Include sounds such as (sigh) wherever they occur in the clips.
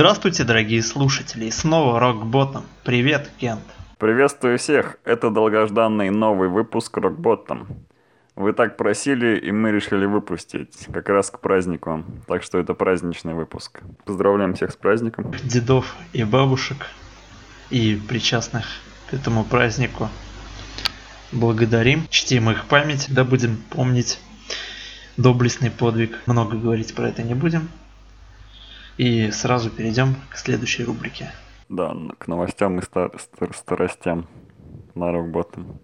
Здравствуйте, дорогие слушатели, и снова Рокботом. Привет, Кент. Приветствую всех, это долгожданный новый выпуск Рокботом. Вы так просили, и мы решили выпустить, как раз к празднику. Так что это праздничный выпуск. Поздравляем всех с праздником. Дедов и бабушек, и причастных к этому празднику. Благодарим, чтим их память, да будем помнить доблестный подвиг. Много говорить про это не будем. И сразу перейдем к следующей рубрике. Да, к новостям и стар- стар- старостям на рок-ботом.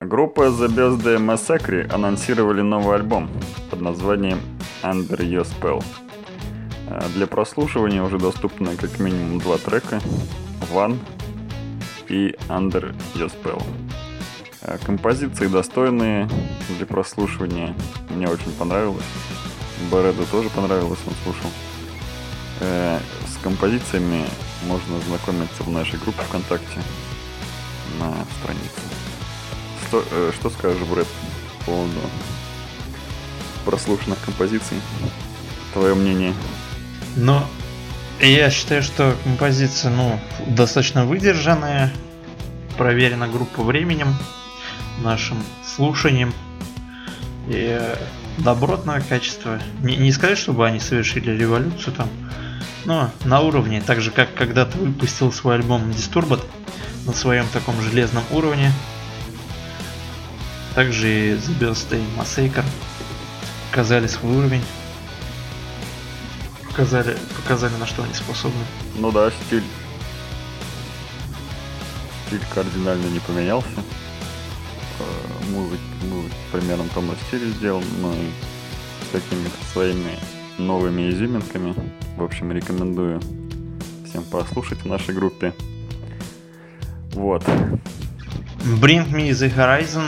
Группа The Birthday Massacre анонсировали новый альбом под названием Under Your Spell. Э, Для прослушивания уже доступны как минимум два трека One и Under Your Spell. Э, Композиции достойные для прослушивания. Мне очень понравилось. Бореду тоже понравилось, он слушал. Э, С композициями можно знакомиться в нашей группе ВКонтакте на странице. Что, э, что скажешь, Брэд, по поводу прослушанных композиций? Твое мнение? Но я считаю, что композиция, ну, достаточно выдержанная, проверена группа временем, нашим слушанием и э, добротное качество. Не, не сказать, чтобы они совершили революцию там, но на уровне, так же как когда-то выпустил свой альбом Disturbed на своем таком железном уровне. Также и The Birthday Massacre показали свой уровень. Показали, показали на что они способны. Ну да, стиль. Стиль кардинально не поменялся. Э, Музык, музыка примерно в том же стиле сделан, но и с какими-то своими новыми изюминками. В общем, рекомендую всем послушать в нашей группе. Вот. Bring Me The Horizon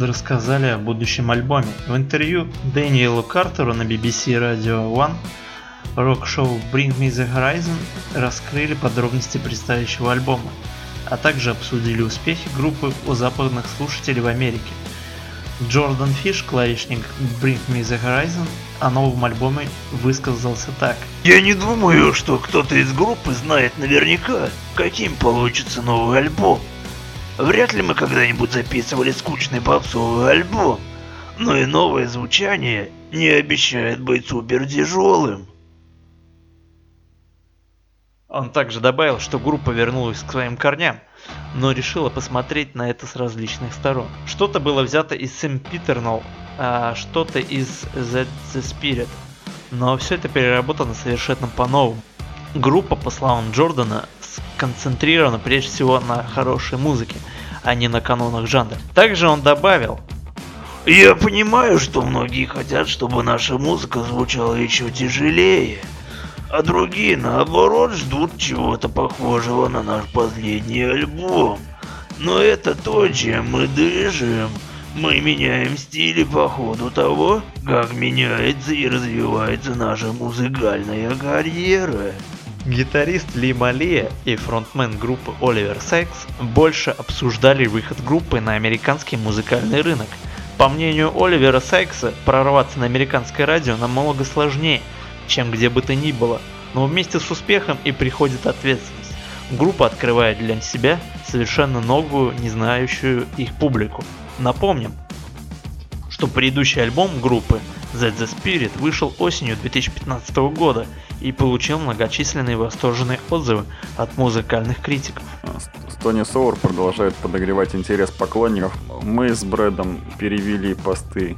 рассказали о будущем альбоме. В интервью Дэниелу Картеру на BBC Radio One рок-шоу Bring Me The Horizon раскрыли подробности предстоящего альбома, а также обсудили успехи группы у западных слушателей в Америке. Джордан Фиш, клавишник Bring Me The Horizon, о новом альбоме высказался так. Я не думаю, что кто-то из группы знает наверняка, каким получится новый альбом. Вряд ли мы когда-нибудь записывали скучный попсовый альбом, но и новое звучание не обещает быть супер тяжелым. Он также добавил, что группа вернулась к своим корням, но решила посмотреть на это с различных сторон. Что-то было взято из Сэм Питернал, а что-то из The, The Spirit, но все это переработано совершенно по-новому. Группа, по словам Джордана, сконцентрирована прежде всего на хорошей музыке, а не на канонах жанра. Также он добавил, Я понимаю, что многие хотят, чтобы наша музыка звучала еще тяжелее, а другие, наоборот, ждут чего-то похожего на наш последний альбом. Но это то, чем мы дышим. Мы меняем стили по ходу того, как меняется и развивается наша музыкальная карьера. Гитарист Ли Малия и фронтмен группы Оливер Сайкс больше обсуждали выход группы на американский музыкальный рынок. По мнению Оливера Сайкса, прорваться на американское радио намного сложнее, чем где бы то ни было, но вместе с успехом и приходит ответственность. Группа открывает для себя совершенно новую, не знающую их публику. Напомним, что предыдущий альбом группы Z The Spirit вышел осенью 2015 года и получил многочисленные восторженные отзывы от музыкальных критиков. Тони Соур продолжает подогревать интерес поклонников. Мы с Брэдом перевели посты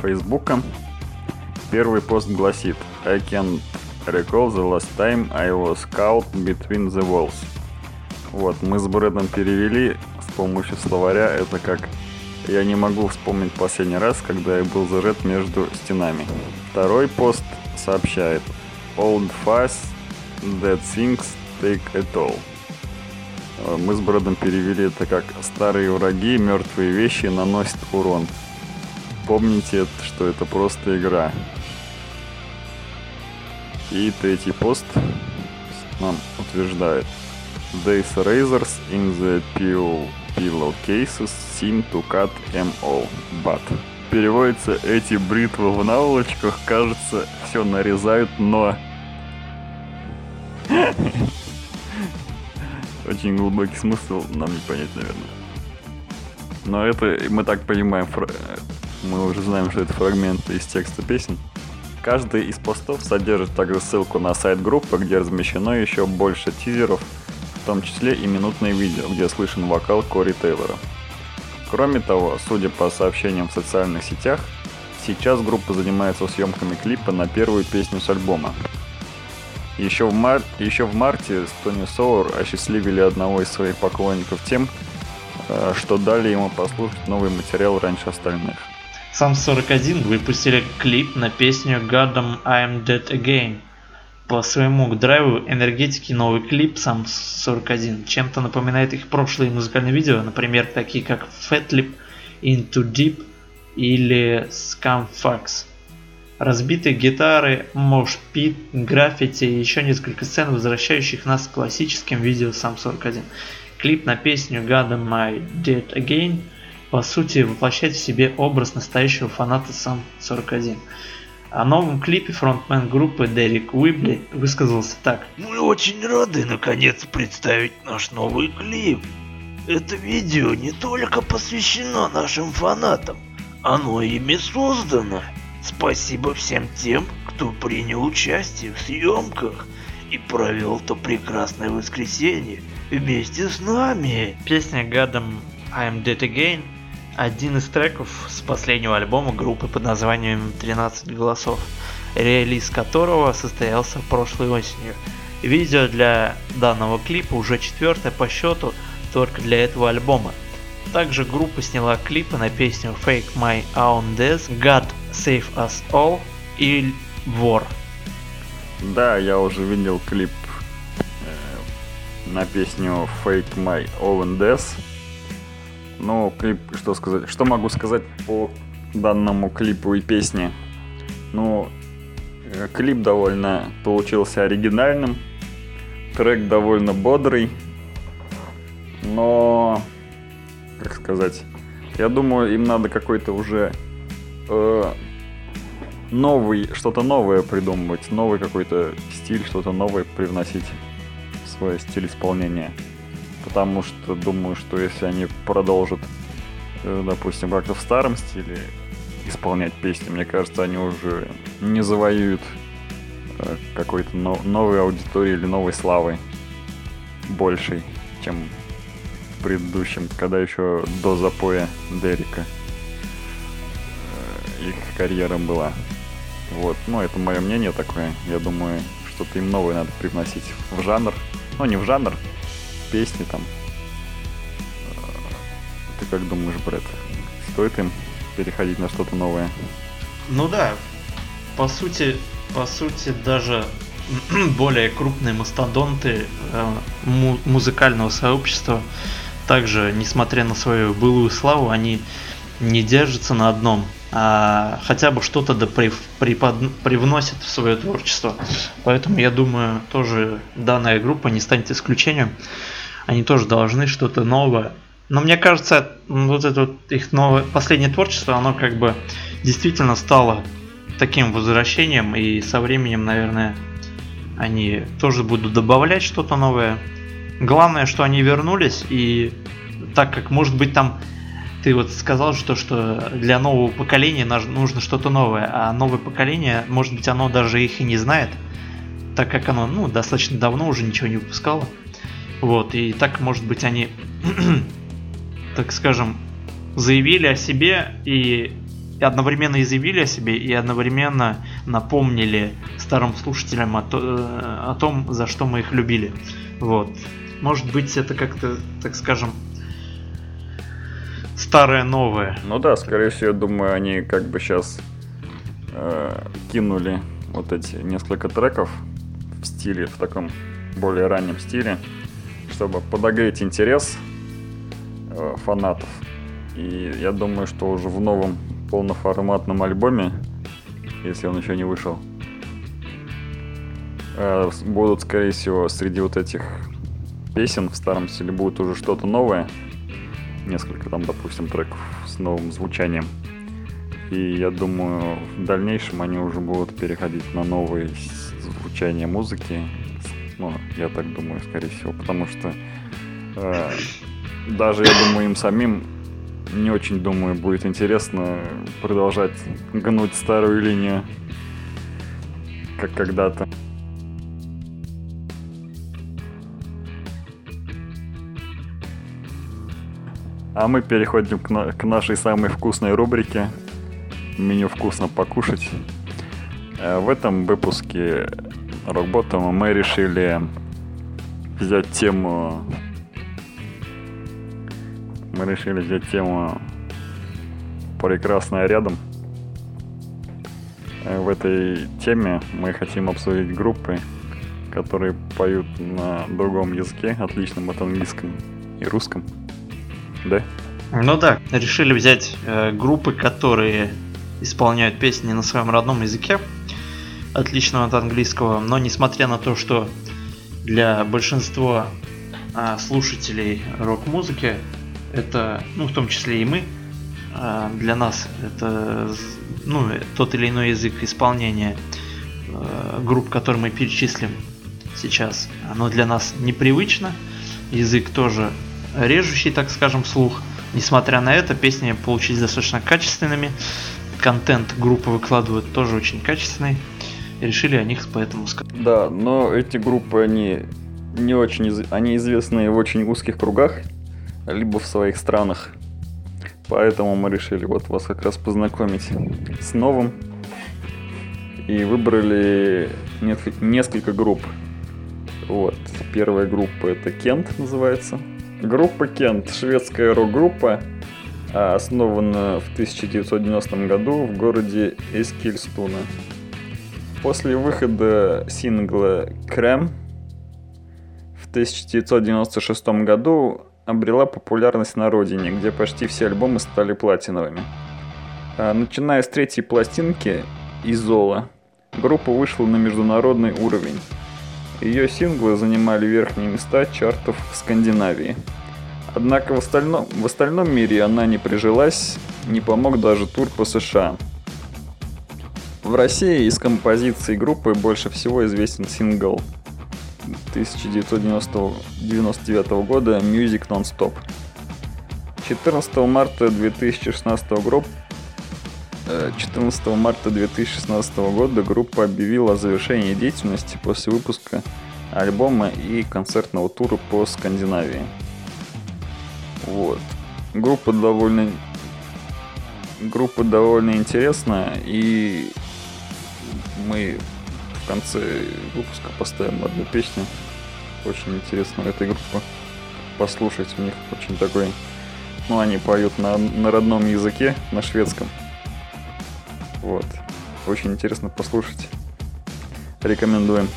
Фейсбука. Первый пост гласит I can recall the last time I was caught between the walls. Вот, мы с Брэдом перевели с помощью словаря. Это как я не могу вспомнить последний раз, когда я был зажат между стенами. Второй пост сообщает Old Fast Dead Things Take It All. Э, Мы с Брэдом перевели это как «Старые враги, мертвые вещи наносят урон». Помните, что это просто игра. И третий пост нам утверждает Days Razors in the PO pillowcases seem to cut all, but переводится эти бритвы в наволочках, кажется, все нарезают, но... (laughs) Очень глубокий смысл нам не понять, наверное. Но это, мы так понимаем, мы уже знаем, что это фрагменты из текста песен. Каждый из постов содержит также ссылку на сайт группы, где размещено еще больше тизеров, в том числе и минутное видео, где слышен вокал Кори Тейлора. Кроме того, судя по сообщениям в социальных сетях, сейчас группа занимается съемками клипа на первую песню с альбома. Еще в, мар... Еще в марте Тони Соур осчастливили одного из своих поклонников тем, э, что дали ему послушать новый материал раньше остальных. Сам 41 выпустили клип на песню Goddamn I'm Dead Again – по своему драйву энергетики новый клип сам 41 чем-то напоминает их прошлые музыкальные видео, например, такие как Fatlip, Into Deep или Scumfax. Разбитые гитары, мошпит, граффити и еще несколько сцен, возвращающих нас к классическим видео сам 41. Клип на песню God Am I Dead Again по сути воплощает в себе образ настоящего фаната сам 41. О новом клипе фронтмен группы Дерек Уибли высказался так. Мы очень рады наконец представить наш новый клип. Это видео не только посвящено нашим фанатам, оно ими создано. Спасибо всем тем, кто принял участие в съемках и провел то прекрасное воскресенье вместе с нами. Песня Гадом I'm Dead Again один из треков с последнего альбома группы под названием 13 голосов, релиз которого состоялся прошлой осенью. Видео для данного клипа уже четвертое по счету только для этого альбома. Также группа сняла клипы на песню Fake My Own Death, God Save Us All и War. Да, я уже видел клип э, на песню Fake My Own Death ну, клип, что сказать, что могу сказать по данному клипу и песне? Ну, э, клип довольно получился оригинальным, трек довольно бодрый, но, как сказать, я думаю, им надо какой-то уже э, новый, что-то новое придумывать, новый какой-то стиль, что-то новое привносить в свой стиль исполнения потому что думаю, что если они продолжат, э, допустим, как-то в старом стиле исполнять песни, мне кажется, они уже не завоюют э, какой-то новой аудитории или новой славы большей, чем в предыдущем, когда еще до запоя Дерека э, их карьера была. Вот, ну это мое мнение такое. Я думаю, что-то им новое надо привносить в жанр. Ну, не в жанр, песни там. Ты как думаешь, Брэд? Стоит им переходить на что-то новое? Ну да, по сути, по сути даже (clears throat) более крупные мастодонты э, му- музыкального сообщества также, несмотря на свою былую славу, они не держатся на одном, а хотя бы что-то да при, припод, привносят в свое творчество. Поэтому я думаю, тоже данная группа не станет исключением они тоже должны что-то новое. Но мне кажется, вот это вот их новое последнее творчество, оно как бы действительно стало таким возвращением, и со временем, наверное, они тоже будут добавлять что-то новое. Главное, что они вернулись, и так как, может быть, там ты вот сказал, что, что для нового поколения нужно что-то новое, а новое поколение, может быть, оно даже их и не знает, так как оно ну, достаточно давно уже ничего не выпускало. Вот, и так, может быть, они, (clears throat) так скажем, заявили о себе и одновременно и заявили о себе, и одновременно напомнили старым слушателям о, то, о том, за что мы их любили. Вот. Может быть, это как-то, так скажем, старое новое. Ну да, скорее всего, думаю, они как бы сейчас э, кинули вот эти несколько треков в стиле, в таком более раннем стиле чтобы подогреть интерес э, фанатов. И я думаю, что уже в новом полноформатном альбоме, если он еще не вышел, э, будут, скорее всего, среди вот этих песен в старом стиле будет уже что-то новое. несколько там, допустим, треков с новым звучанием. И я думаю, в дальнейшем они уже будут переходить на новые звучания музыки. Ну, я так думаю, скорее всего, потому что э, даже, я думаю, им самим не очень, думаю, будет интересно продолжать гнуть старую линию, как когда-то. А мы переходим к, на- к нашей самой вкусной рубрике «Меню вкусно покушать». Э, В этом выпуске Рокботома мы решили взять тему... Мы решили взять тему «Прекрасная рядом». В этой теме мы хотим обсудить группы, которые поют на другом языке, отличном от английском и русском. Да? Ну да, решили взять э, группы, которые исполняют песни на своем родном языке, отличного от английского, но несмотря на то, что для большинства а, слушателей рок-музыки это, ну в том числе и мы, а, для нас это ну, тот или иной язык исполнения э, групп, которые мы перечислим сейчас, оно для нас непривычно, язык тоже режущий, так скажем, слух. Несмотря на это, песни получились достаточно качественными. Контент группы выкладывают тоже очень качественный. Решили о них поэтому сказать. Да, но эти группы, они не очень, из- они известны в очень узких кругах, либо в своих странах. Поэтому мы решили вот вас как раз познакомить с новым. И выбрали несколько групп. Вот. Первая группа это Кент называется. Группа Кент, шведская рок-группа, а, основана в 1990 году в городе Эскильстуна. После выхода сингла «Крем» в 1996 году обрела популярность на родине, где почти все альбомы стали платиновыми. А, Начиная с третьей пластинки «Изола», группа вышла на международный уровень. Ее синглы занимали верхние места чартов в Скандинавии. Однако в остальном, в остальном мире она не прижилась, не помог даже тур по США. В России из композиций группы больше всего известен сингл 1999 года Music Non-Stop. 14 марта 2016 года 14 марта 2016 года группа объявила о завершении деятельности после выпуска альбома и концертного тура по Скандинавии. Вот. Группа довольно группа довольно интересная и мы в конце выпуска поставим одну песню. Очень интересно этой группы послушать. У них очень такой... Ну, они поют на, на родном языке, на шведском. Вот. Очень интересно послушать. Рекомендуем.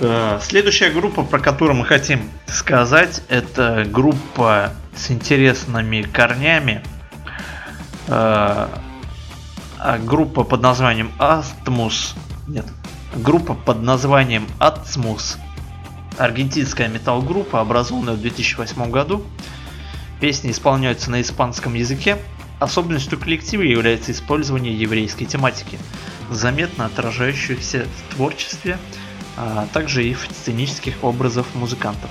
Э, Следующая группа, про которую мы хотим сказать, это группа с интересными корнями. А группа под названием Atmos. Нет. Группа под названием Atmos. Аргентинская метал-группа, образованная в 2008 году. Песни исполняются на испанском языке. Особенностью коллектива является использование еврейской тематики, заметно отражающихся в творчестве, а также и в сценических образах музыкантов.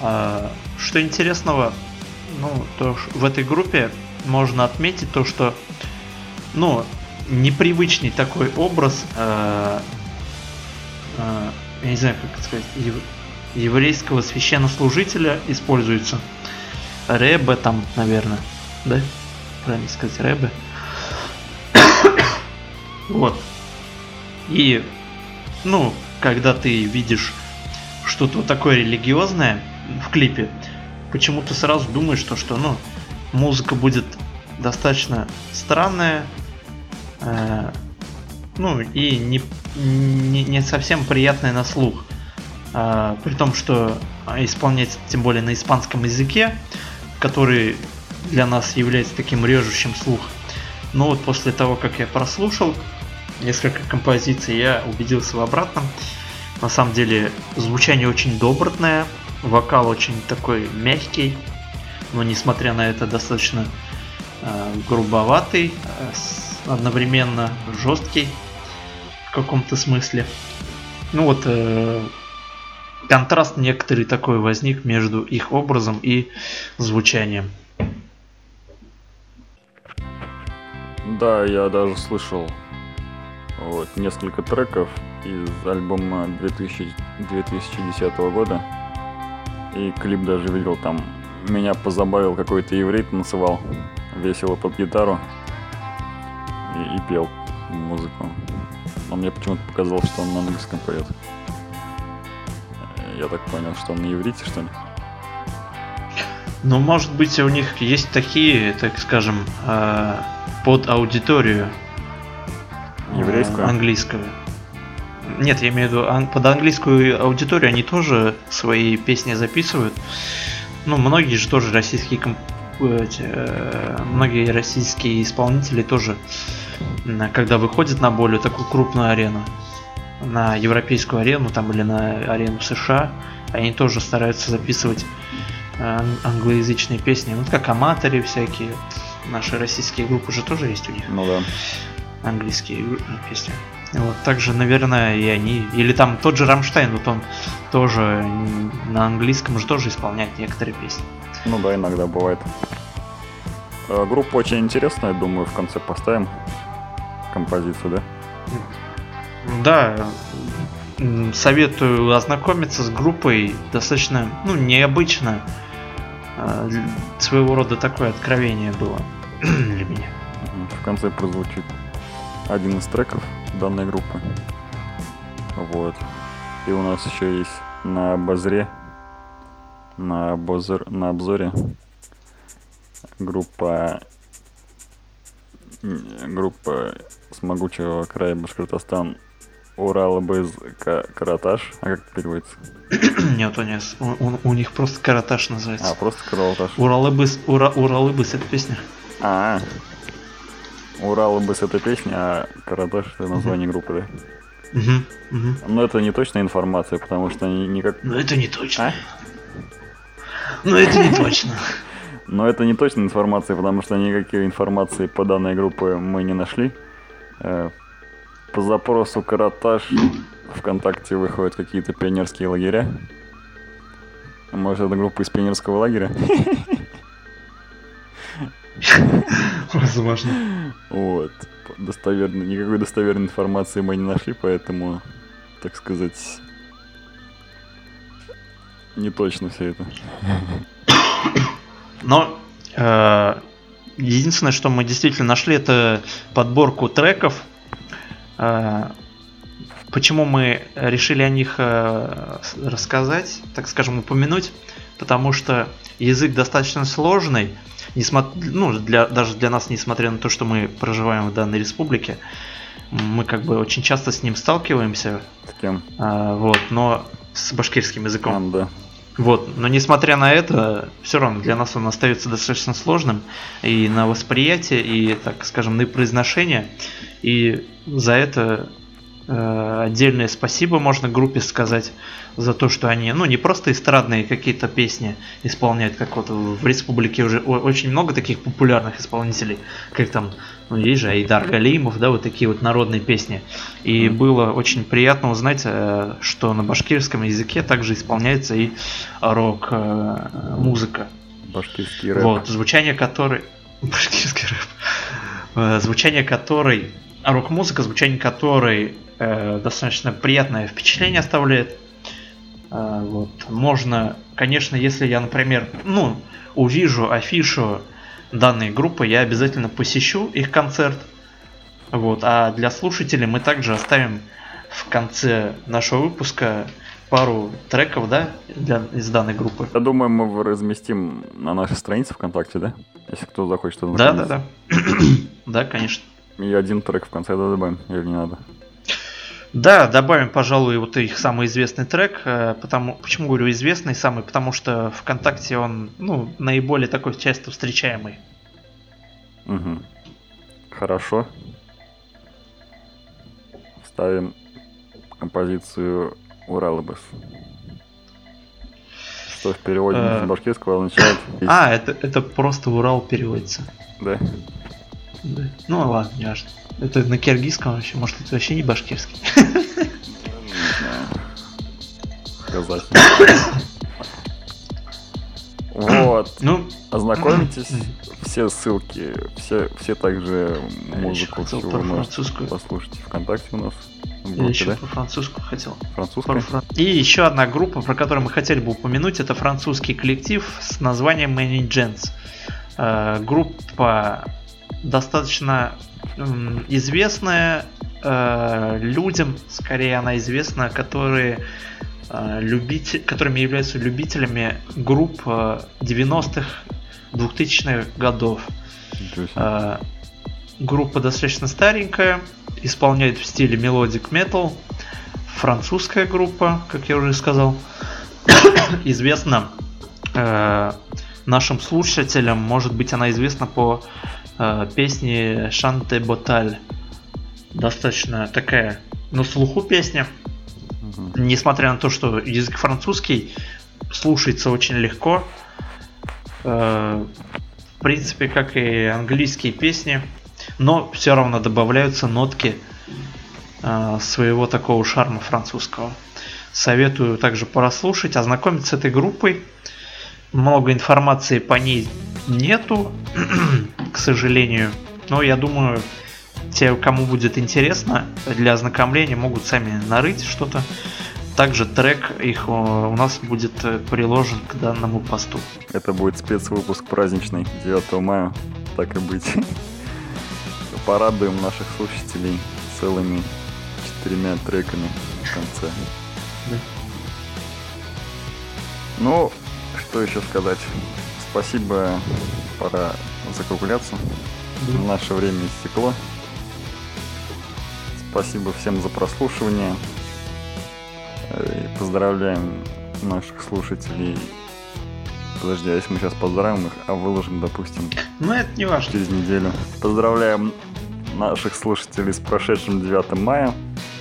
А, Что интересного, ну, то в этой группе можно отметить то, что, ну, непривычный такой образ, э, э, я не знаю, как сказать, ев- еврейского священнослужителя используется. Рэбе там, наверное, да? Правильно сказать, Рэбе. (coughs) вот. И, ну, когда ты видишь что-то такое религиозное в клипе, почему-то сразу думаешь, что, что ну, музыка будет достаточно странная, ну, и не, не, не совсем приятная на слух. А, при том, что исполнять тем более на испанском языке, который для нас является таким режущим слух. Но вот после того, как я прослушал несколько композиций, я убедился в обратном. На самом деле звучание очень добротное, вокал очень такой мягкий, но несмотря на это достаточно э, грубоватый, э, одновременно жесткий в каком-то смысле. Ну вот э, контраст некоторый такой возник между их образом и звучанием. Да, я даже слышал вот, несколько треков из альбома 2000, 2010 года. И клип даже видел там. Меня позабавил какой-то еврей танцевал весело под гитару и, и пел музыку. Но мне почему-то показалось, что он на английском поет. Я так понял, что он на иврите, что ли? Ну, может быть, у них есть такие, так скажем, э, под аудиторию Еврейскую? английскую. Нет, я имею в виду, под английскую аудиторию они тоже свои песни записывают. Ну, многие же тоже российские комп... эти, э, многие российские исполнители тоже, когда выходят на более такую крупную арену, на европейскую арену там или на арену США, они тоже стараются записывать э, англоязычные песни. Вот как аматоры всякие. Наши российские группы же тоже есть у них. Ну да. Английские песни. Вот, также, наверное, и они. Или там тот же Рамштайн, вот он тоже на английском же тоже исполняет некоторые песни. Ну да, иногда бывает. Э, группа очень интересная, думаю, в конце поставим композицию, да? Да, советую ознакомиться с группой. Достаточно, ну, необычно. А, своего рода такое откровение было (clears throat) для меня. В конце прозвучит один из треков данной группы. Вот. И у нас еще есть на обозре, на, обозор, на обзоре группа группа с могучего края Башкортостан Урал без Караташ. А как переводится? (coughs) Нет, у них, у, у них просто Караташ называется. А, просто Караташ. Уралыбыс, Ура, Уралыбыс это песня. А, Уралыбыс это песня, а Караташ это название группы, да? Угу, угу. Но это не точная информация, потому что они никак... Но это не точно. А? Но это не точно. Но это не точная информация, потому что никакой информации по данной группе мы не нашли. Э, по запросу Караташ ВКонтакте выходят какие-то пионерские лагеря. Может, это группа из пионерского лагеря? Возможно. Вот. Достоверно, никакой достоверной информации мы не нашли, поэтому, так сказать, не точно все это. (coughs) Но э, единственное, что мы действительно нашли, это подборку треков. Э, почему мы решили о них э, рассказать, так скажем, упомянуть? Потому что язык достаточно сложный, несмотря, ну, для, даже для нас, несмотря на то, что мы проживаем в данной республике, мы как бы очень часто с ним сталкиваемся. С кем? А, вот, но с башкирским языком. А, да. Вот, но несмотря на это, все равно для нас он остается достаточно сложным и на восприятие, и, так скажем, на произношение. И за это э, отдельное спасибо можно группе сказать за то, что они, ну, не просто эстрадные какие-то песни исполняют, как вот в республике уже очень много таких популярных исполнителей, как там, ну, есть же Айдар Галимов, да, вот такие вот народные песни. И было очень приятно узнать, э, что на башкирском языке также исполняется и рок-музыка. Башкирский рэп. Вот, звучание которой... (laughs) Башкирский рэп. Э, звучание которой... Рок-музыка, звучание которой э, достаточно приятное впечатление оставляет а, вот. Можно, конечно, если я, например, ну, увижу афишу данной группы, я обязательно посещу их концерт. Вот. А для слушателей мы также оставим в конце нашего выпуска пару треков, да, для, из данной группы. Я думаю, мы разместим на нашей странице ВКонтакте, да? Если кто захочет Да, да, да. (coughs) да, конечно. И один трек в конце добавим, или не надо? Да, добавим, пожалуй, вот их самый известный трек. Э, потому, почему говорю известный самый? Потому что ВКонтакте он ну, наиболее такой часто встречаемый. Угу. Хорошо. Ставим композицию Уралыбыс. Что в переводе Э. с башкирского означает... А, это, это просто Урал переводится. Да. Да. Ну ладно, не важно. Это на киргизском вообще, может это вообще не башкирский. Не знаю. Вот. Ну, Ознакомитесь. Все ссылки, все, все также музыку всю вы можете французскую. послушать ВКонтакте у нас. В Я группе, еще да? про французскую хотел. Про Французская? фран- И еще одна группа, про которую мы хотели бы упомянуть, это французский коллектив с названием Many Gens. Э, Группа достаточно известная э, людям, скорее она известна, которые э, любите- которыми являются любителями групп э, 90-х, 2000-х годов. Э, Группа достаточно старенькая, исполняет в стиле melodic metal. Французская группа, как я уже сказал. (coughs) Известна э, нашим слушателям, может быть, она известна по э, песне Шанте Боталь. Достаточно такая на слуху песня. Мгм. Несмотря на то, что язык французский слушается очень легко. Э, В принципе, как и английские песни. Но все равно добавляются нотки э, своего такого шарма французского. Советую также прослушать, ознакомиться с этой группой. Много информации по ней нету, (clears throat) к сожалению. Но я думаю, те, кому будет интересно, для ознакомления могут сами нарыть что-то. Также трек их э, у нас будет э, приложен к данному посту. Это будет спецвыпуск праздничный 9 мая, так и быть. (laughs) Порадуем наших слушателей целыми четырьмя треками в конце. Да. Ну, что еще сказать? Спасибо, пора закругляться. Наше время истекло. Спасибо всем за прослушивание. Э, и Поздравляем наших слушателей. Подожди, а если мы сейчас поздравим их, а выложим, допустим, Но это не важно. через неделю. Поздравляем наших слушателей с прошедшим 9 мая.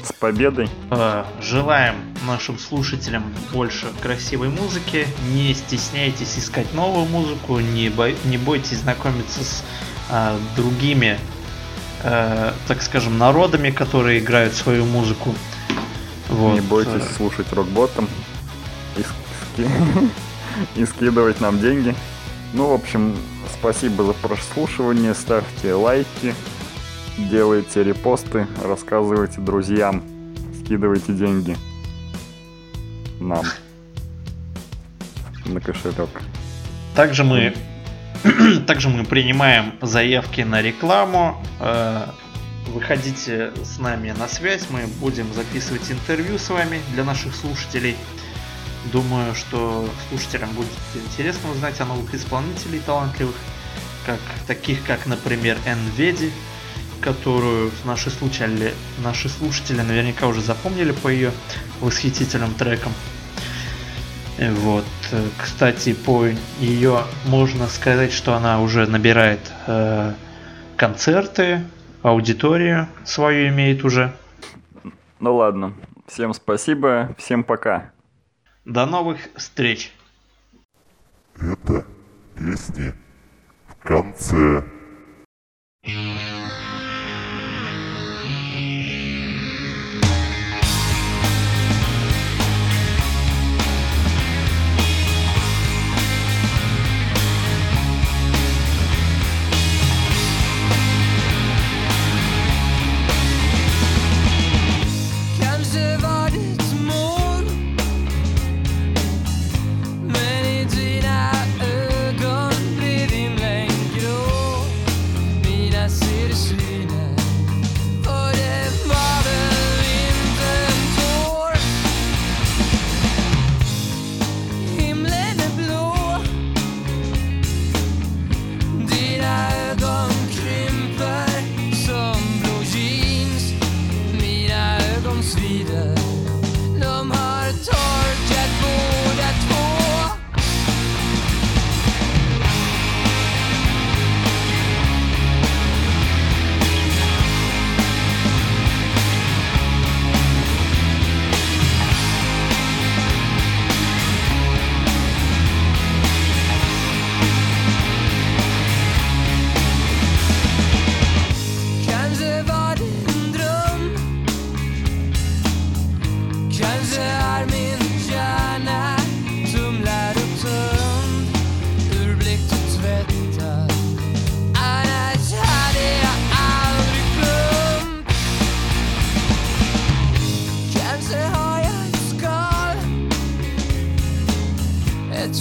С победой. Э, Желаем нашим слушателям больше красивой музыки. Не стесняйтесь искать новую музыку, не, бой- не бойтесь знакомиться с э, другими, э, так скажем, народами, которые играют свою музыку. Вот. Не бойтесь слушать рок-ботом и, ски- (laughs) и скидывать нам деньги. Ну, в общем, спасибо за прослушивание. Ставьте лайки, делайте репосты, рассказывайте друзьям, скидывайте деньги нам на кошелек. Также мы, (clears throat) также мы принимаем заявки на рекламу. Э, Выходите с нами на связь, мы будем записывать интервью с вами для наших слушателей. Думаю, что слушателям будет интересно узнать о новых исполнителей талантливых, как таких как, например, Энведи, которую наши слушатели, наши слушатели наверняка уже запомнили по ее восхитительным трекам. Э, Вот, э, кстати, по ее можно сказать, что она уже набирает э, концерты, аудиторию свою имеет уже. Ну ладно, всем спасибо, всем пока. До новых встреч! Это песни в конце. Kanske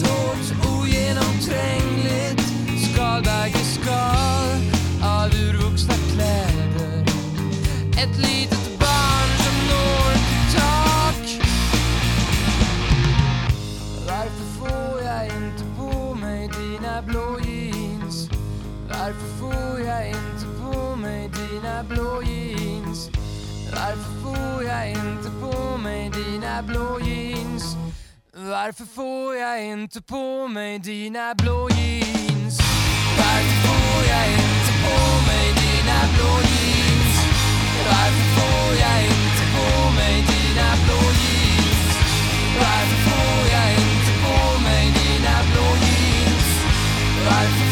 Ogenomträngligt skalbäggeskal av urvuxna kläder. Ett litet barn som når till tak. Varför får jag inte på mig dina blå jeans? Varför får jag inte på mig dina blå jeans? Varför får jag inte på mig dina blå jeans? Varför får jag inte på mig dina blå jeans? Varför får jag inte på mig dina blå jeans? Varför får jag inte på mig dina blå jeans? Varför får jag inte på mig dina blå jeans? Varför